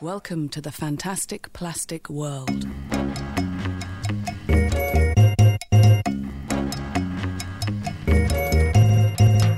Welcome to the fantastic plastic world.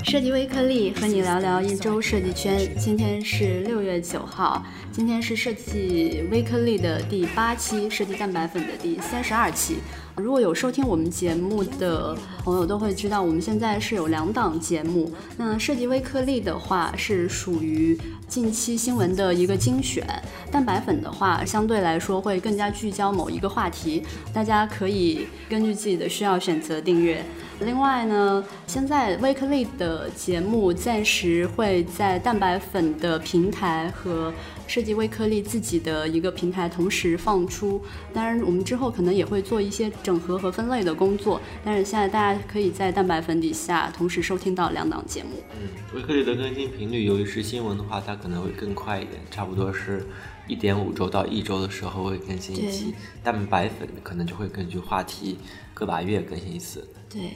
设计微颗粒和你聊聊一周设计圈。今天是六月九号，今天是设计微颗粒的第八期，设计蛋白粉的第三十二期。如果有收听我们节目的朋友都会知道，我们现在是有两档节目。那涉及微颗粒的话是属于近期新闻的一个精选，蛋白粉的话相对来说会更加聚焦某一个话题，大家可以根据自己的需要选择订阅。另外呢，现在微颗粒的节目暂时会在蛋白粉的平台和设计微颗粒自己的一个平台同时放出。当然，我们之后可能也会做一些整合和分类的工作。但是现在大家可以在蛋白粉底下同时收听到两档节目。嗯，微颗粒的更新频率，由于是新闻的话，它可能会更快一点，差不多是一点五周到一周的时候会更新一期。蛋白粉可能就会根据话题，个把月更新一次。对。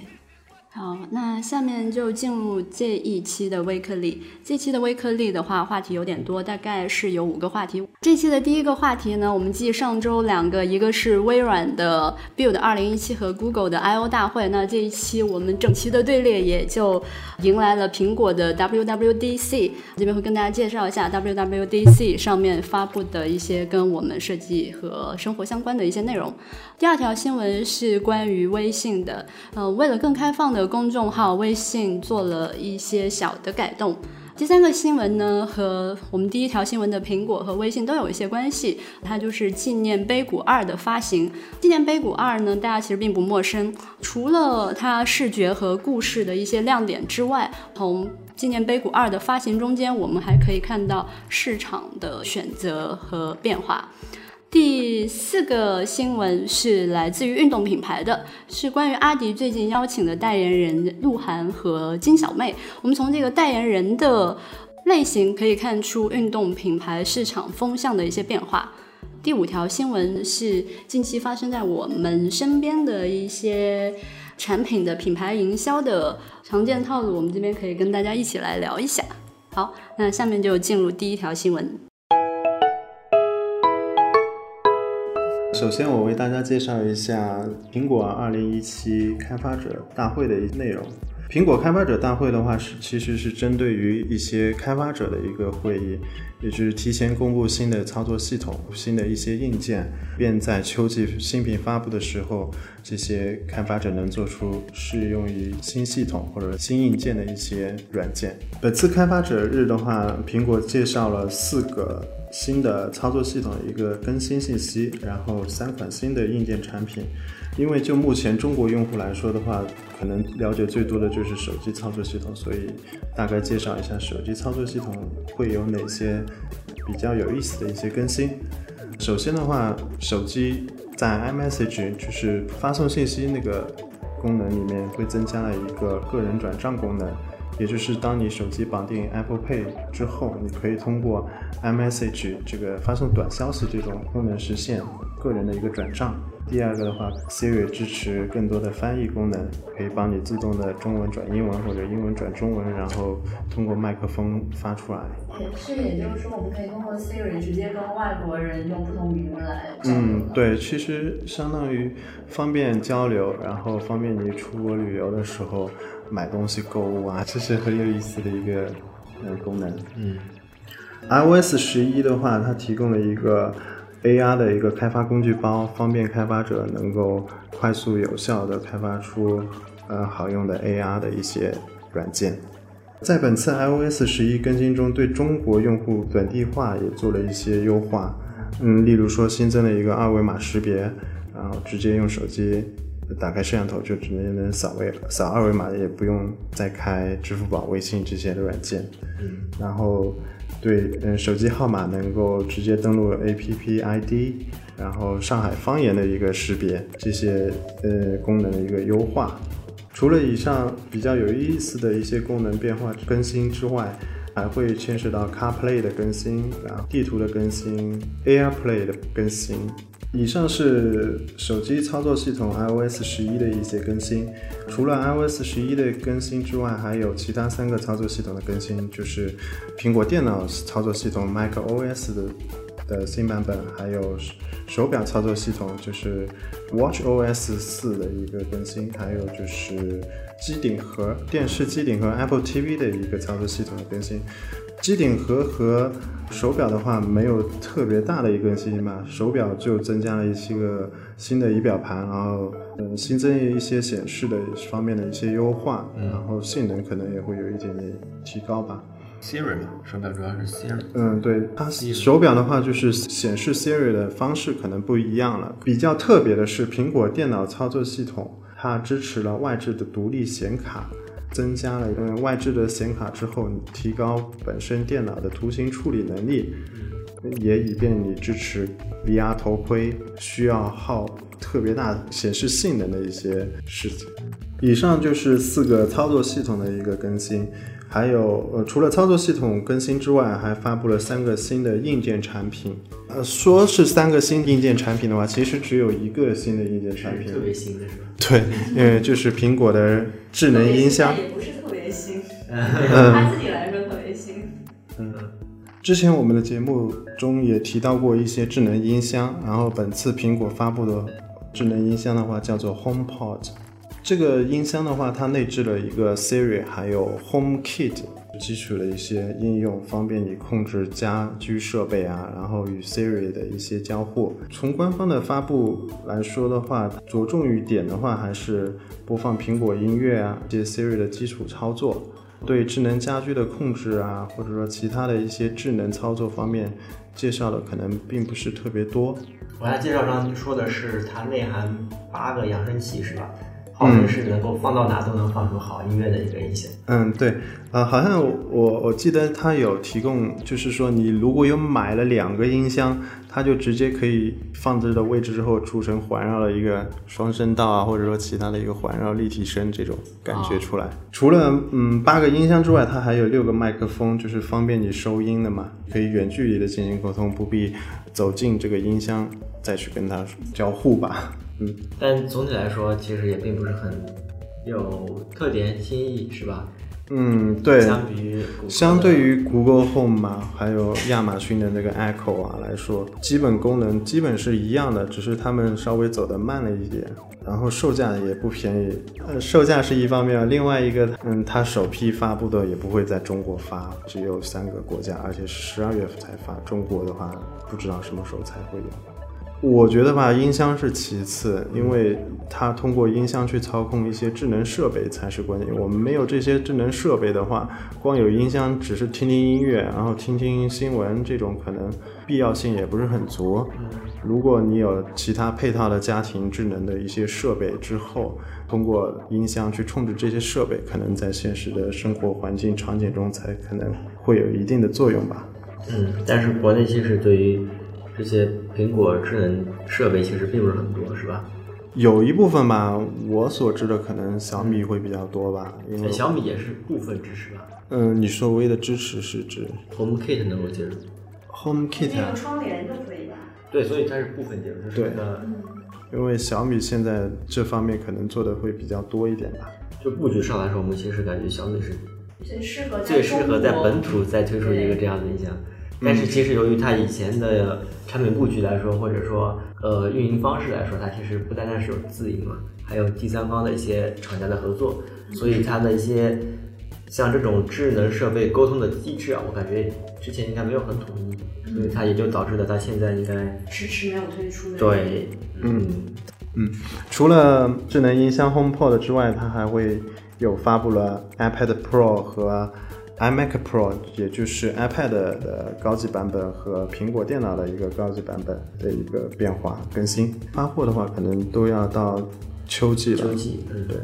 好，那下面就进入这一期的微颗粒。这期的微颗粒的话，话题有点多，大概是有五个话题。这期的第一个话题呢，我们继上周两个，一个是微软的 Build 二零一七和 Google 的 I O 大会。那这一期我们整齐的队列也就迎来了苹果的 WWDC。这边会跟大家介绍一下 WWDC 上面发布的一些跟我们设计和生活相关的一些内容。第二条新闻是关于微信的，呃，为了更开放的公众号，微信做了一些小的改动。第三个新闻呢，和我们第一条新闻的苹果和微信都有一些关系，它就是纪念碑谷二的发行。纪念碑谷二呢，大家其实并不陌生，除了它视觉和故事的一些亮点之外，从纪念碑谷二的发行中间，我们还可以看到市场的选择和变化。第四个新闻是来自于运动品牌的，是关于阿迪最近邀请的代言人鹿晗和金小妹。我们从这个代言人的类型可以看出运动品牌市场风向的一些变化。第五条新闻是近期发生在我们身边的一些产品的品牌营销的常见套路，我们这边可以跟大家一起来聊一下。好，那下面就进入第一条新闻。首先，我为大家介绍一下苹果2017开发者大会的内容。苹果开发者大会的话，是其实是针对于一些开发者的一个会议，也就是提前公布新的操作系统、新的一些硬件，便在秋季新品发布的时候，这些开发者能做出适用于新系统或者新硬件的一些软件。本次开发者日的话，苹果介绍了四个。新的操作系统一个更新信息，然后三款新的硬件产品。因为就目前中国用户来说的话，可能了解最多的就是手机操作系统，所以大概介绍一下手机操作系统会有哪些比较有意思的一些更新。首先的话，手机在 iMessage 就是发送信息那个功能里面会增加了一个个人转账功能。也就是当你手机绑定 Apple Pay 之后，你可以通过 iMessage 这个发送短消息这种功能实现个人的一个转账。第二个的话，Siri 支持更多的翻译功能，可以帮你自动的中文转英文或者英文转中文，然后通过麦克风发出来。也是，也就是说，我们可以通过 Siri 直接跟外国人用不同语言来。嗯，对，其实相当于方便交流，然后方便你出国旅游的时候。买东西购物啊，这是很有意思的一个呃功能。嗯，iOS 十一的话，它提供了一个 AR 的一个开发工具包，方便开发者能够快速有效的开发出呃好用的 AR 的一些软件。在本次 iOS 十一更新中，对中国用户本地化也做了一些优化。嗯，例如说新增了一个二维码识别，然后直接用手机。打开摄像头就直接能扫微扫二维码，也不用再开支付宝、微信这些的软件。嗯，然后对，嗯，手机号码能够直接登录 APP ID，然后上海方言的一个识别，这些呃功能的一个优化。除了以上比较有意思的一些功能变化更新之外，还会牵涉到 CarPlay 的更新，然后地图的更新，AirPlay 的更新。以上是手机操作系统 iOS 十一的一些更新。除了 iOS 十一的更新之外，还有其他三个操作系统的更新，就是苹果电脑操作系统 macOS 的的新版本，还有手表操作系统，就是 Watch OS 四的一个更新，还有就是机顶盒、电视机顶盒 Apple TV 的一个操作系统的更新。机顶盒和手表的话没有特别大的一个更新吧，手表就增加了一些个新的仪表盘，然后嗯新增一些显示的方面的一些优化，然后性能可能也会有一点点提高吧。Siri 嘛，手表主要是 Siri。嗯，对，它手表的话就是显示 Siri 的方式可能不一样了。比较特别的是，苹果电脑操作系统它支持了外置的独立显卡，增加了嗯外置的显卡之后，提高本身电脑的图形处理能力，也以便你支持 VR 头盔需要耗特别大显示性能的一些事情。以上就是四个操作系统的一个更新。还有，呃，除了操作系统更新之外，还发布了三个新的硬件产品。呃，说是三个新硬件产品的话，其实只有一个新的硬件产品。特别新的是吧？对，因为，就是苹果的智能音箱。也不是特别新，他自己来说特别新。嗯之前我们的节目中也提到过一些智能音箱，然后本次苹果发布的智能音箱的话叫做 HomePod。这个音箱的话，它内置了一个 Siri，还有 HomeKit 基础的一些应用，方便你控制家居设备啊，然后与 Siri 的一些交互。从官方的发布来说的话，着重于点的话，还是播放苹果音乐啊，这些 Siri 的基础操作。对智能家居的控制啊，或者说其他的一些智能操作方面，介绍的可能并不是特别多。我看介绍上说的是它内含八个扬声器，是吧？号称是能够放到哪都能放出好音乐的一个音响。嗯，对，呃，好像我我记得它有提供，就是说你如果有买了两个音箱，它就直接可以放置的位置之后出成环绕的一个双声道啊，或者说其他的一个环绕立体声这种感觉出来。除了嗯八个音箱之外，它还有六个麦克风，就是方便你收音的嘛，可以远距离的进行沟通，不必走进这个音箱再去跟它交互吧。嗯，但总体来说，其实也并不是很有特点新意，是吧？嗯，对。相比于相对于 Google Home 嘛，还有亚马逊的那个 Echo 啊来说，基本功能基本是一样的，只是他们稍微走得慢了一点。然后售价也不便宜，呃，售价是一方面，另外一个，嗯，它首批发布的也不会在中国发，只有三个国家，而且是十二月份才发。中国的话，不知道什么时候才会有。我觉得吧，音箱是其次，因为它通过音箱去操控一些智能设备才是关键。我们没有这些智能设备的话，光有音箱只是听听音乐，然后听听新闻，这种可能必要性也不是很足。如果你有其他配套的家庭智能的一些设备之后，通过音箱去控制这些设备，可能在现实的生活环境场景中才可能会有一定的作用吧。嗯，但是国内其实对于这些苹果智能设备其实并不是很多，是吧？有一部分吧，我所知的可能小米会比较多吧，因为小米也是部分支持吧。嗯，你所谓的支持是指 HomeKit 能够接入 HomeKit 啊？窗帘就可以吧？对，所以它是部分接入，就是对的，因为小米现在这方面可能做的会比较多一点吧。就布局上来说，我们其实感觉小米是最适合最适合在本土再推出一个这样的音箱。但是其实由于它以前的产品布局来说，或者说呃运营方式来说，它其实不单单是有自营嘛，还有第三方的一些厂家的合作，所以它的一些像这种智能设备沟通的机制啊，我感觉之前应该没有很统一，所以它也就导致了它现在应该迟迟没有推出的。对，嗯。嗯，除了智能音箱 HomePod 之外，它还会有发布了 iPad Pro 和 iMac Pro，也就是 iPad 的高级版本和苹果电脑的一个高级版本的一个变化更新。发货的话，可能都要到秋季了。秋季，嗯对。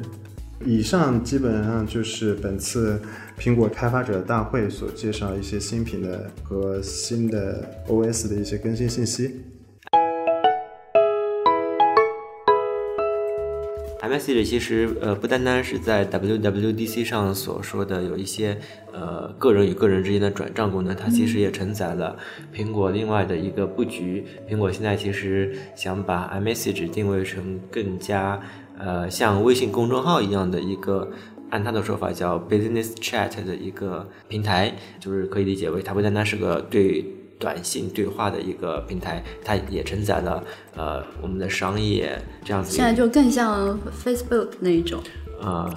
以上基本上就是本次苹果开发者大会所介绍一些新品的和新的 OS 的一些更新信息。iMessage 其实呃不单单是在 WWDC 上所说的有一些呃个人与个人之间的转账功能，它其实也承载了苹果另外的一个布局。苹果现在其实想把 iMessage 定位成更加呃像微信公众号一样的一个。按他的说法叫 Business Chat 的一个平台，就是可以理解为它不单单是个对短信对话的一个平台，它也承载了呃我们的商业这样子。现在就更像 Facebook 那一种。呃，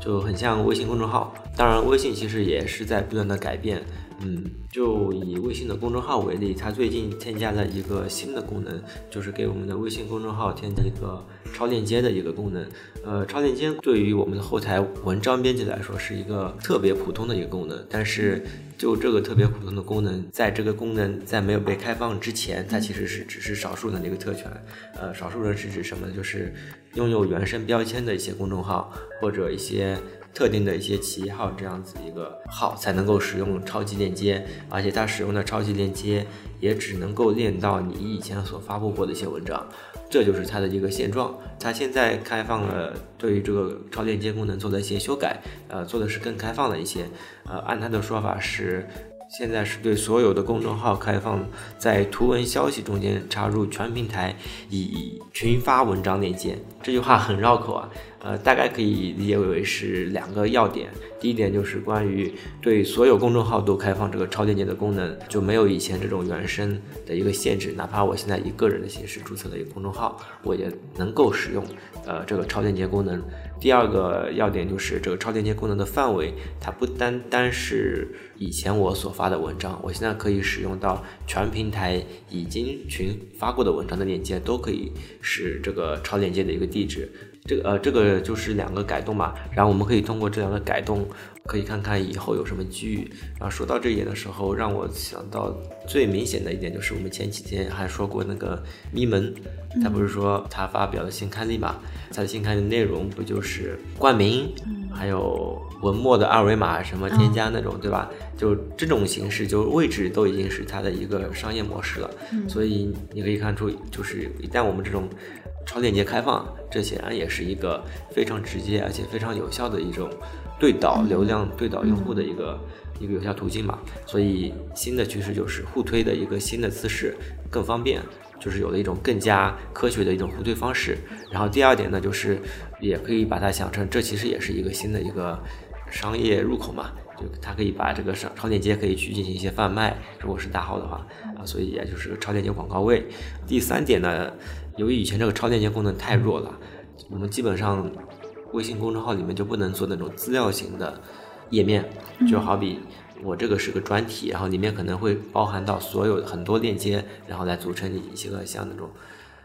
就很像微信公众号。当然，微信其实也是在不断的改变。嗯，就以微信的公众号为例，它最近添加了一个新的功能，就是给我们的微信公众号添加一个超链接的一个功能。呃，超链接对于我们的后台文章编辑来说是一个特别普通的一个功能，但是就这个特别普通的功能，在这个功能在没有被开放之前，它其实是只是少数人的一个特权。呃，少数人是指什么？就是拥有原生标签的一些公众号或者一些。特定的一些企业号这样子一个号才能够使用超级链接，而且它使用的超级链接也只能够链到你以前所发布过的一些文章，这就是它的一个现状。它现在开放了对于这个超链接功能做了一些修改，呃，做的是更开放了一些。呃，按他的说法是。现在是对所有的公众号开放，在图文消息中间插入全平台以群发文章链接。这句话很绕口啊，呃，大概可以理解为是两个要点。第一点就是关于对所有公众号都开放这个超链接的功能，就没有以前这种原生的一个限制。哪怕我现在以个人的形式注册了一个公众号，我也能够使用呃这个超链接功能。第二个要点就是这个超链接功能的范围，它不单单是以前我所发的文章，我现在可以使用到全平台已经群发过的文章的链接，都可以是这个超链接的一个地址。这个呃，这个就是两个改动嘛。然后我们可以通过这两个改动，可以看看以后有什么机遇。然后说到这一点的时候，让我想到最明显的一点就是我们前几天还说过那个咪蒙，他不是说他发表了新刊例嘛？他的新刊的内容不就是冠名，还有文末的二维码什么添加那种，对吧？就这种形式，就位置都已经是它的一个商业模式了。所以你可以看出，就是一旦我们这种。超链接开放，这显然也是一个非常直接而且非常有效的一种对导流量、对导用户的一个一个有效途径嘛。所以新的趋势就是互推的一个新的姿势，更方便，就是有了一种更加科学的一种互推方式。然后第二点呢，就是也可以把它想成，这其实也是一个新的一个商业入口嘛，就它可以把这个商超链接可以去进行一些贩卖，如果是大号的话啊，所以也就是超链接广告位。第三点呢。由于以前这个超链接功能太弱了，我们基本上微信公众号里面就不能做那种资料型的页面，就好比我这个是个专题，然后里面可能会包含到所有很多链接，然后来组成一些个像那种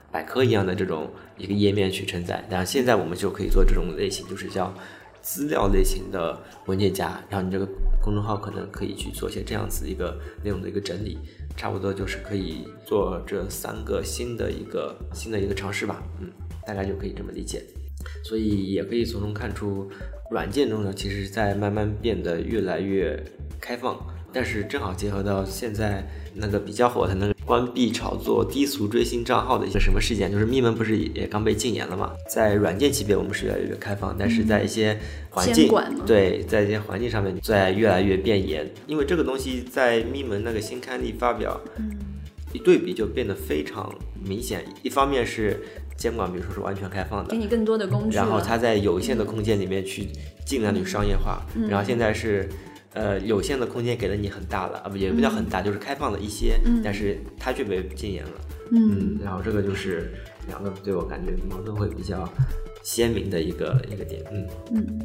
百科一样的这种一个页面去承载。然后现在我们就可以做这种类型，就是叫资料类型的文件夹，然后你这个公众号可能可以去做一些这样子一个内容的一个整理。差不多就是可以做这三个新的一个新的一个尝试吧，嗯，大概就可以这么理解。所以也可以从中看出，软件中呢，其实在慢慢变得越来越开放。但是正好结合到现在那个比较火的那个关闭炒作、低俗追星账号的一个什么事件，就是咪门不是也刚被禁言了嘛？在软件级别我们是越来越开放，但是在一些环境对，在一些环境上面在越来越变严。因为这个东西在咪门那个新刊例发表，一对比就变得非常明显。一方面是监管，比如说是完全开放的，给你更多的工具，然后它在有限的空间里面去尽量去商业化，然后现在是。呃，有限的空间给了你很大了啊，不也不叫很大，就是开放了一些，但是它却被禁言了。嗯，然后这个就是两个对我感觉矛盾会比较鲜明的一个一个点。嗯嗯。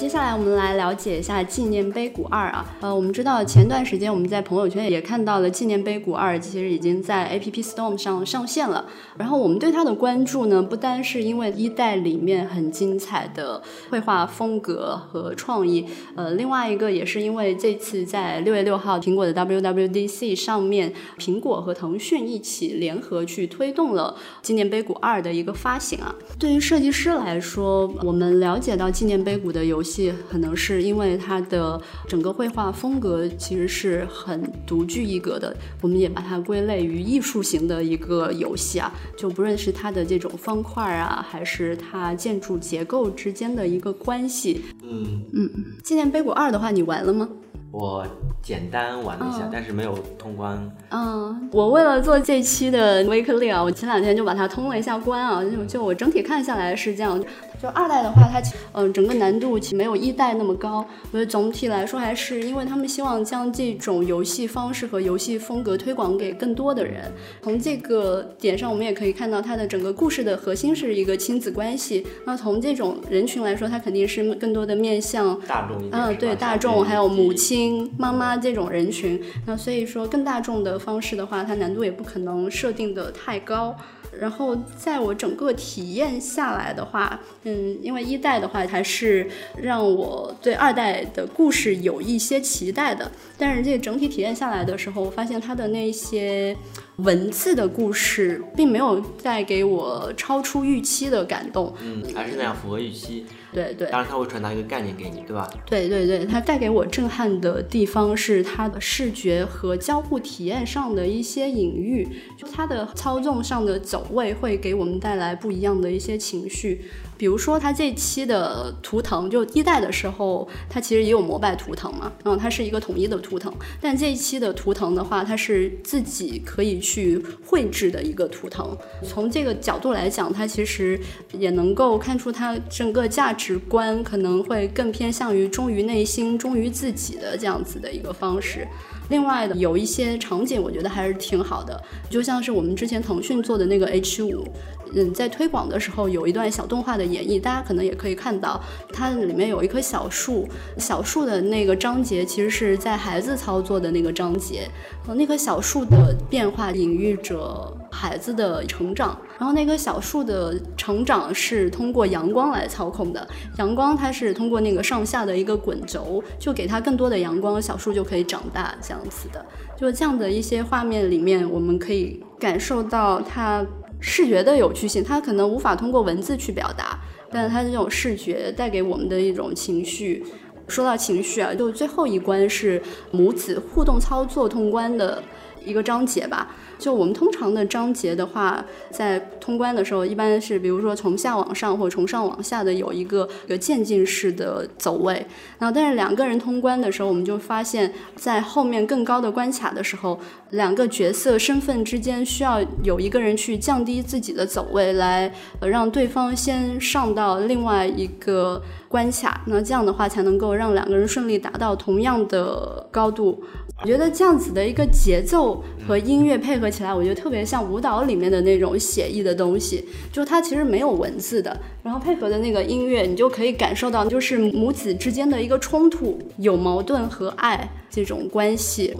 接下来我们来了解一下《纪念碑谷二》啊，呃，我们知道前段时间我们在朋友圈也看到了《纪念碑谷二》，其实已经在 App Store 上上线了。然后我们对它的关注呢，不单是因为一代里面很精彩的绘画风格和创意，呃，另外一个也是因为这次在六月六号苹果的 WWDC 上面，苹果和腾讯一起联合去推动了《纪念碑谷二》的一个发行啊。对于设计师来说，我们了解到《纪念碑谷》的游戏。可能是因为它的整个绘画风格其实是很独具一格的，我们也把它归类于艺术型的一个游戏啊，就不论是它的这种方块啊，还是它建筑结构之间的一个关系。嗯嗯，纪念碑谷二的话，你玩了吗？我简单玩了一下，但是没有通关。嗯，我为了做这期的 weekly 啊，我前两天就把它通了一下关啊，就就我整体看下来是这样。就二代的话，它嗯整个难度其实没有一代那么高。我觉得总体来说还是因为他们希望将这种游戏方式和游戏风格推广给更多的人。从这个点上，我们也可以看到它的整个故事的核心是一个亲子关系。那从这种人群来说，它肯定是更多的面向大众一点。嗯，对大众还有母亲、妈妈这种人群。那所以说更大众的方式的话，它难度也不可能设定的太高。然后在我整个体验下来的话，嗯，因为一代的话还是让我对二代的故事有一些期待的，但是这整体体验下来的时候，我发现它的那些。文字的故事并没有带给我超出预期的感动，嗯，还是那样符合预期。对对，当然它会传达一个概念给你，对吧？对对对，它带给我震撼的地方是它的视觉和交互体验上的一些隐喻，就它的操纵上的走位会给我们带来不一样的一些情绪。比如说，它这期的图腾，就一代的时候，它其实也有摩拜图腾嘛，嗯，它是一个统一的图腾。但这一期的图腾的话，它是自己可以去绘制的一个图腾。从这个角度来讲，它其实也能够看出它整个价值观可能会更偏向于忠于内心、忠于自己的这样子的一个方式。另外的有一些场景，我觉得还是挺好的，就像是我们之前腾讯做的那个 H 五。嗯，在推广的时候有一段小动画的演绎，大家可能也可以看到，它里面有一棵小树，小树的那个章节其实是在孩子操作的那个章节，呃，那棵小树的变化隐喻着孩子的成长，然后那棵小树的成长是通过阳光来操控的，阳光它是通过那个上下的一个滚轴，就给它更多的阳光，小树就可以长大，这样子的，就这样的一些画面里面，我们可以感受到它。视觉的有趣性，它可能无法通过文字去表达，但是它这种视觉带给我们的一种情绪。说到情绪啊，就最后一关是母子互动操作通关的一个章节吧。就我们通常的章节的话，在通关的时候，一般是比如说从下往上或从上往下的有一个有渐进式的走位。然后，但是两个人通关的时候，我们就发现，在后面更高的关卡的时候，两个角色身份之间需要有一个人去降低自己的走位，来让对方先上到另外一个关卡。那这样的话，才能够让两个人顺利达到同样的高度。我觉得这样子的一个节奏和音乐配合起来，我觉得特别像舞蹈里面的那种写意的东西，就它其实没有文字的，然后配合的那个音乐，你就可以感受到就是母子之间的一个冲突，有矛盾和爱这种关系。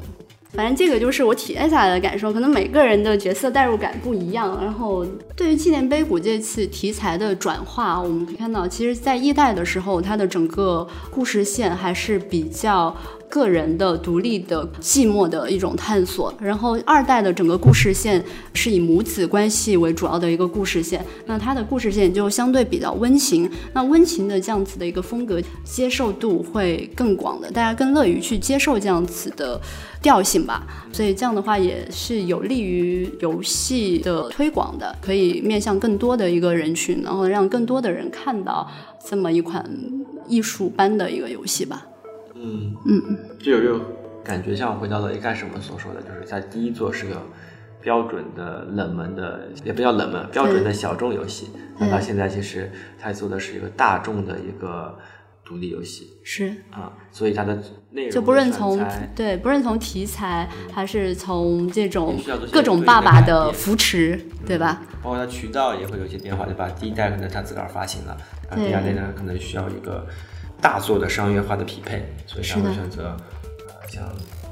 反正这个就是我体验下来的感受，可能每个人的角色代入感不一样。然后对于纪念碑谷这次题材的转化，我们可以看到，其实在一代的时候，它的整个故事线还是比较。个人的独立的寂寞的一种探索，然后二代的整个故事线是以母子关系为主要的一个故事线，那它的故事线就相对比较温情，那温情的这样子的一个风格接受度会更广的，大家更乐于去接受这样子的调性吧，所以这样的话也是有利于游戏的推广的，可以面向更多的一个人群，然后让更多的人看到这么一款艺术般的一个游戏吧。嗯嗯，就有这种感觉，像回到了一开始我们所说的，就是在第一座是个标准的冷门的，也不叫冷门，标准的小众游戏。那到现在其实它做的是一个大众的一个独立游戏。是啊，所以它的内容就不论从对，不论从题材还是从这种各种爸爸的扶持，对吧？包括它渠道也会有一些变化，对吧？第一代可能它自个儿发行了，然后第二代呢可能需要一个。大做的商业化的匹配，所以才会选择呃像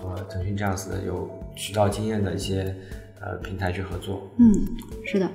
呃腾讯这样子的有渠道经验的一些呃平台去合作。嗯，是的。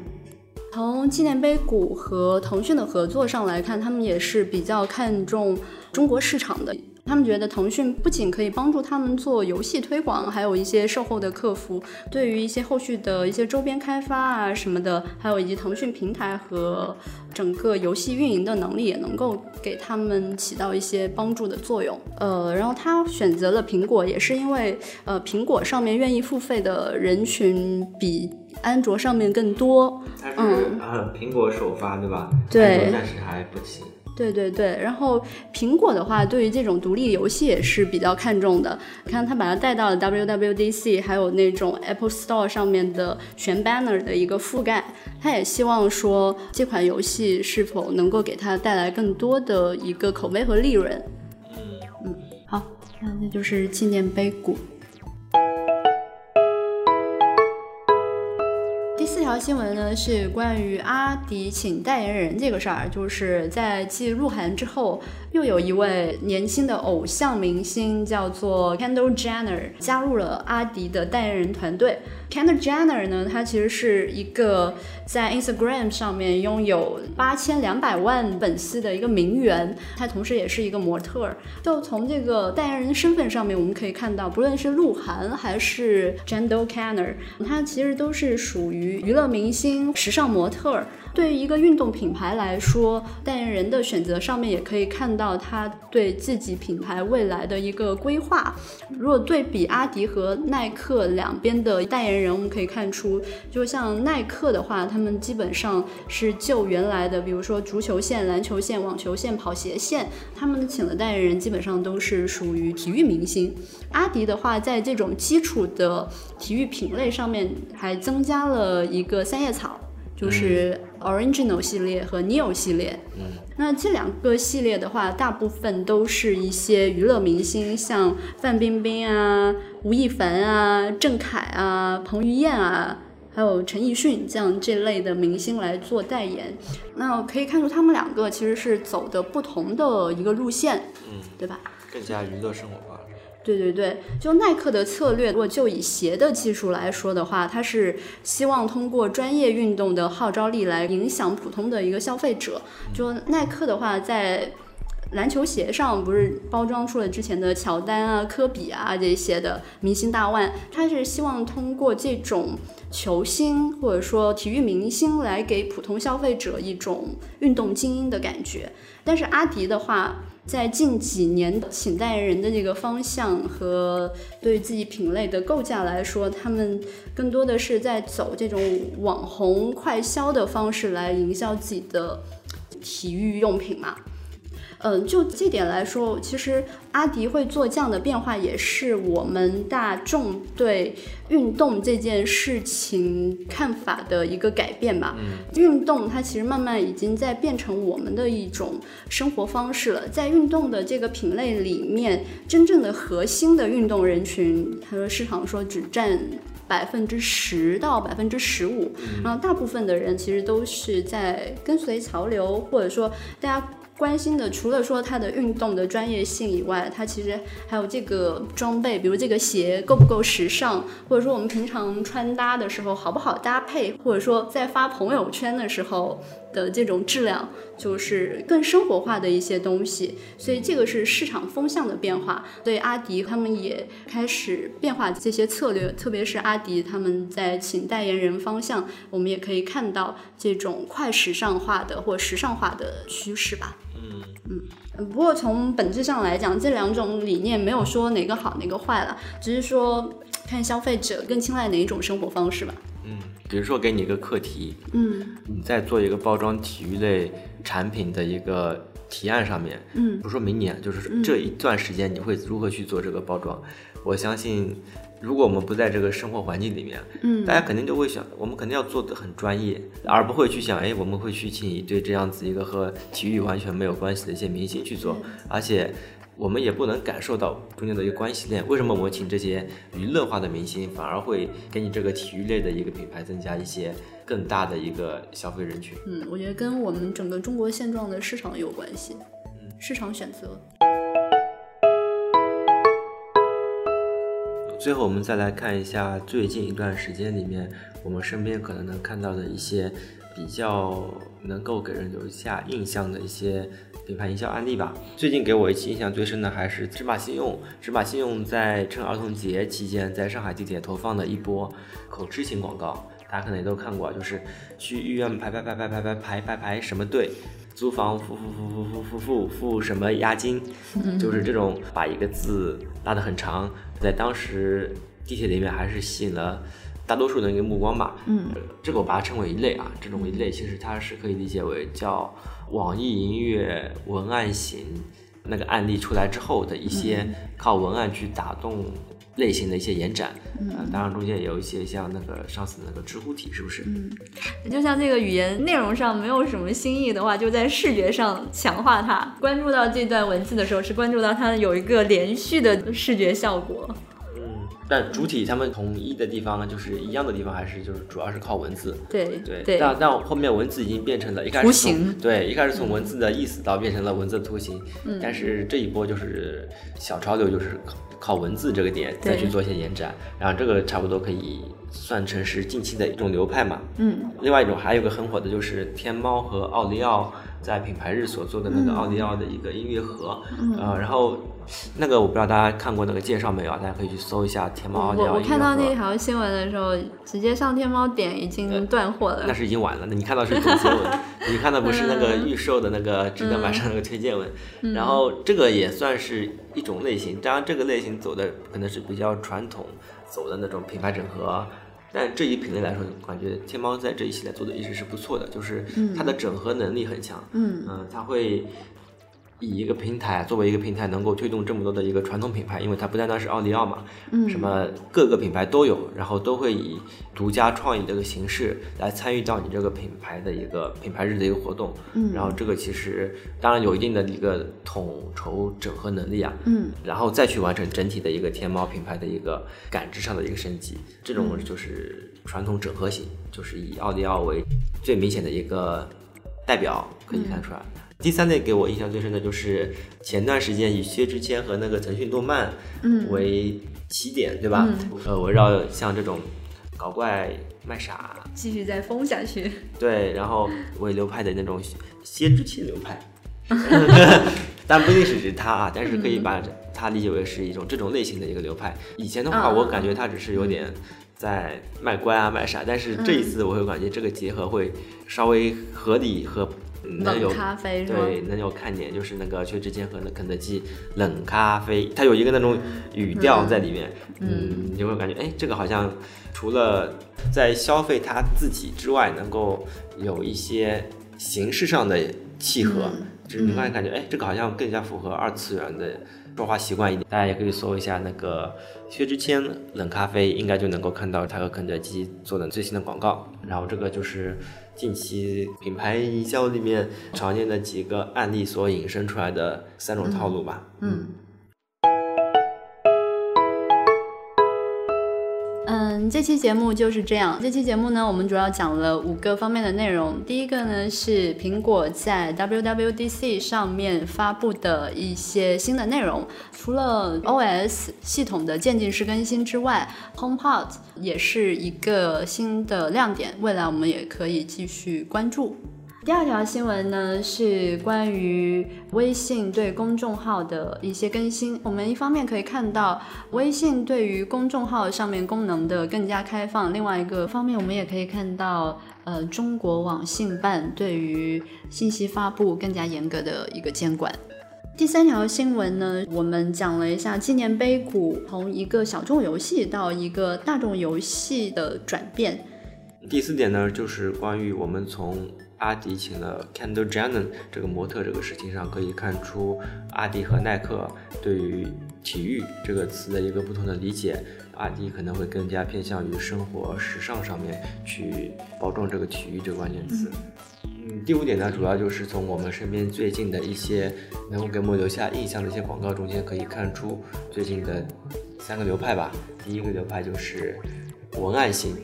从纪念碑谷和腾讯的合作上来看，他们也是比较看重中国市场的。他们觉得腾讯不仅可以帮助他们做游戏推广，还有一些售后的客服，对于一些后续的一些周边开发啊什么的，还有以及腾讯平台和整个游戏运营的能力，也能够给他们起到一些帮助的作用。呃，然后他选择了苹果，也是因为呃苹果上面愿意付费的人群比安卓上面更多。嗯，苹果首发对吧？对，暂时还不行。对对对，然后苹果的话，对于这种独立游戏也是比较看重的。看它把它带到了 WWDC，还有那种 Apple Store 上面的全 banner 的一个覆盖，它也希望说这款游戏是否能够给它带来更多的一个口碑和利润。嗯嗯，好，那那就是纪念碑谷。新闻呢是关于阿迪请代言人这个事儿，就是在继鹿晗之后，又有一位年轻的偶像明星叫做 Kendall Jenner 加入了阿迪的代言人团队。Kendall Jenner 呢，他其实是一个在 Instagram 上面拥有八千两百万粉丝的一个名媛，他同时也是一个模特。就从这个代言人身份上面，我们可以看到，不论是鹿晗还是 Kendall Jenner，他其实都是属于娱乐明星、时尚模特。对于一个运动品牌来说，代言人的选择上面也可以看到他对自己品牌未来的一个规划。如果对比阿迪和耐克两边的代言人，我们可以看出，就像耐克的话，他们基本上是就原来的，比如说足球线、篮球线、网球线、跑鞋线，他们请的代言人基本上都是属于体育明星。阿迪的话，在这种基础的体育品类上面，还增加了一个三叶草。就是 Original 系列和 Neo 系列，嗯，那这两个系列的话，大部分都是一些娱乐明星，像范冰冰啊、吴亦凡啊、郑恺啊、彭于晏啊，还有陈奕迅这样这类的明星来做代言。那可以看出，他们两个其实是走的不同的一个路线，嗯，对吧？更加娱乐生活化。对对对，就耐克的策略，如果就以鞋的技术来说的话，它是希望通过专业运动的号召力来影响普通的一个消费者。就耐克的话，在篮球鞋上不是包装出了之前的乔丹啊、科比啊这些的明星大腕，他是希望通过这种球星或者说体育明星来给普通消费者一种运动精英的感觉。但是阿迪的话，在近几年请代言人的这个方向和对自己品类的构架来说，他们更多的是在走这种网红快销的方式来营销自己的体育用品嘛。嗯，就这点来说，其实阿迪会做这样的变化，也是我们大众对运动这件事情看法的一个改变吧。嗯，运动它其实慢慢已经在变成我们的一种生活方式了。在运动的这个品类里面，真正的核心的运动人群，他说市场说只占百分之十到百分之十五，然后大部分的人其实都是在跟随潮流，或者说大家。关心的除了说它的运动的专业性以外，它其实还有这个装备，比如这个鞋够不够时尚，或者说我们平常穿搭的时候好不好搭配，或者说在发朋友圈的时候的这种质量，就是更生活化的一些东西。所以这个是市场风向的变化。对阿迪他们也开始变化这些策略，特别是阿迪他们在请代言人方向，我们也可以看到这种快时尚化的或时尚化的趋势吧。嗯嗯，不过从本质上来讲，这两种理念没有说哪个好哪个坏了，只是说看消费者更青睐哪一种生活方式吧。嗯，比如说给你一个课题，嗯，你在做一个包装体育类产品的一个提案上面，嗯，不说明年，就是这一段时间你会如何去做这个包装？我相信。如果我们不在这个生活环境里面，嗯，大家肯定就会想，我们肯定要做的很专业，而不会去想，哎，我们会去请一对这样子一个和体育完全没有关系的一些明星去做，而且我们也不能感受到中间的一个关系链。为什么我们请这些娱乐化的明星，反而会给你这个体育类的一个品牌增加一些更大的一个消费人群？嗯，我觉得跟我们整个中国现状的市场有关系，市场选择。最后，我们再来看一下最近一段时间里面，我们身边可能能看到的一些比较能够给人留下印象的一些品牌营销案例吧。最近给我一印象最深的还是芝麻信用。芝麻信用在趁儿童节期间，在上海地铁投放的一波口吃型广告，大家可能也都看过，就是去医院排排排排排排排排排什么队。租房付付付付付付付付什么押金，就是这种把一个字拉得很长，在当时地铁里面还是吸引了大多数人的一个目光吧。嗯，这个我把它称为一类啊，这种一类其实它是可以理解为叫网易音乐文案型那个案例出来之后的一些靠文案去打动类型的一些延展。嗯，当然中间也有一些像那个上次那个知乎体，是不是？嗯，就像这个语言内容上没有什么新意的话，就在视觉上强化它。关注到这段文字的时候，是关注到它有一个连续的视觉效果。但主体他们统一的地方就是一样的地方，还是就是主要是靠文字。对对。但但后面文字已经变成了一开始从对一开始从文字的意思到变成了文字的图形。嗯。但是这一波就是小潮流，就是靠靠文字这个点再去做一些延展，然后这个差不多可以算成是近期的一种流派嘛。嗯。另外一种还有个很火的就是天猫和奥利奥在品牌日所做的那个奥利奥的一个音乐盒。嗯。呃，然后。那个我不知道大家看过那个介绍没有啊？大家可以去搜一下天猫奥利奥。我我看到那条新闻的时候，直接上天猫点已经断货了。那是已经晚了。那你看到是总结文，你看到不是那个预售的那个值得买上那个推荐文。然后这个也算是一种类型，当然这个类型走的可能是比较传统，走的那种品牌整合。但这一品类来说，感觉天猫在这一系列做的一直是不错的，就是它的整合能力很强。嗯嗯，它会。以一个平台作为一个平台，能够推动这么多的一个传统品牌，因为它不单单是奥利奥嘛，嗯，什么各个品牌都有，然后都会以独家创意这个形式来参与到你这个品牌的一个品牌日的一个活动，嗯，然后这个其实当然有一定的一个统筹整合能力啊，嗯，然后再去完成整体的一个天猫品牌的一个感知上的一个升级，这种就是传统整合型，就是以奥利奥为最明显的一个代表，可以看出来。第三类给我印象最深的就是前段时间以薛之谦和那个腾讯动漫为起点，对吧？呃，围绕像这种搞怪卖傻，继续再疯下去。对，然后为流派的那种薛之谦流派，但不一定是指他啊，但是可以把他理解为是一种这种类型的一个流派。以前的话，我感觉他只是有点在卖乖啊卖傻，但是这一次我会感觉这个结合会稍微合理和。冷咖啡对，能有看点，就是那个薛之谦和那肯德基冷咖啡，它有一个那种语调在里面，嗯，你会感觉，哎，这个好像除了在消费他自己之外，能够有一些形式上的契合，就是你会感觉，哎，这个好像更加符合二次元的说话习惯一点。大家也可以搜一下那个薛之谦冷咖啡，应该就能够看到他和肯德基做的最新的广告。然后这个就是。近期品牌营销里面常见的几个案例所引申出来的三种套路吧。嗯。嗯这期节目就是这样。这期节目呢，我们主要讲了五个方面的内容。第一个呢是苹果在 WWDC 上面发布的一些新的内容，除了 OS 系统的渐进式更新之外，HomePod 也是一个新的亮点，未来我们也可以继续关注。第二条新闻呢是关于微信对公众号的一些更新。我们一方面可以看到微信对于公众号上面功能的更加开放，另外一个方面我们也可以看到，呃，中国网信办对于信息发布更加严格的一个监管。第三条新闻呢，我们讲了一下纪念碑谷从一个小众游戏到一个大众游戏的转变。第四点呢，就是关于我们从阿迪请了 Kendall Jenner 这个模特这个事情上，可以看出阿迪和耐克对于体育这个词的一个不同的理解。阿迪可能会更加偏向于生活时尚上面去包装这个体育这个关键词。嗯，第五点呢，主要就是从我们身边最近的一些能够给我们留下印象的一些广告中间，可以看出最近的三个流派吧。第一个流派就是文案型。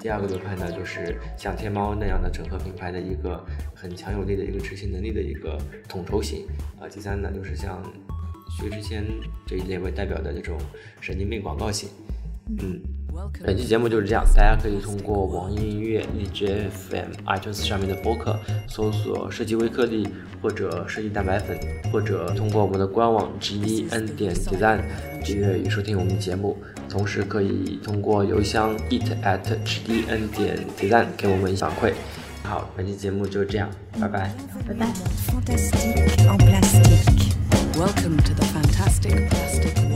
第二个流派呢，就是像天猫那样的整合品牌的一个很强有力的一个执行能力的一个统筹型啊。第三呢，就是像薛之谦这一类为代表的这种神经病广告型。嗯，本期节目就是这样，大家可以通过网易音乐、荔枝 FM、iTunes 上面的播客搜索“设计微颗粒”或者“设计蛋白粉”，或者通过我们的官网 g e n 点 design 订阅与收听我们的节目。同时可以通过邮箱 eat at gdn 点 design 给我们反馈。好，本期节目就是这样，拜拜，拜拜。Welcome to the fantastic.